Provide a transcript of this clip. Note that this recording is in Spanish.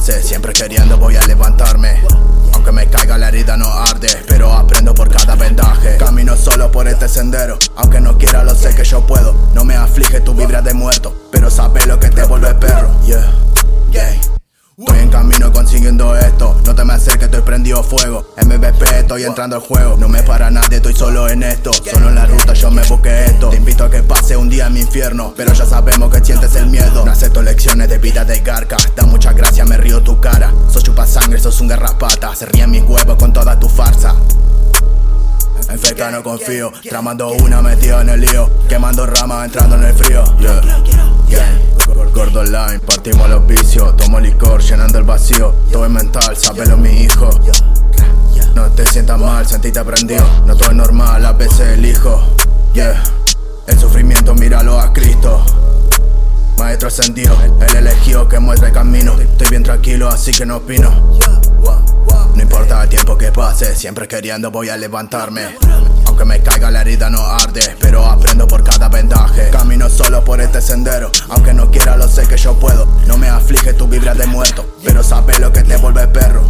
siempre queriendo voy a levantarme. Aunque me caiga la herida no arde, pero aprendo por cada vendaje. Camino solo por este sendero, aunque no quiera lo sé que yo puedo. No me aflige tu vibra de muerto, pero sabe lo que te vuelve perro. Yeah, yeah. Estoy en camino consiguiendo esto, no te me acerques, estoy prendido fuego. MVP, estoy entrando al juego, no me para nadie, estoy solo en esto. Solo en la ruta yo me busqué esto. Te invito a que pase un día en mi infierno, pero ya sabemos que sientes el miedo. No acepto lecciones de vida de garca, da mucha gracia, me río Sos chupa sangre, sos un garrapata, se ríen mis huevos con toda tu farsa. En feca no confío, tramando una metida en el lío, quemando ramas entrando en el frío. Yeah, yeah. Gordo online, partimos los vicios, tomo licor llenando el vacío. Todo es mental, sábelo mi hijo. No te sientas mal, sentite prendido. No todo es normal, a veces elijo. Yeah, Maestro ascendido, el elegido que muestra el camino. Estoy bien tranquilo, así que no opino. No importa el tiempo que pase, siempre queriendo voy a levantarme. Aunque me caiga la herida no arde, pero aprendo por cada vendaje. Camino solo por este sendero, aunque no quiera lo sé que yo puedo. No me aflige tu vibra de muerto, pero sabe lo que te vuelve perro.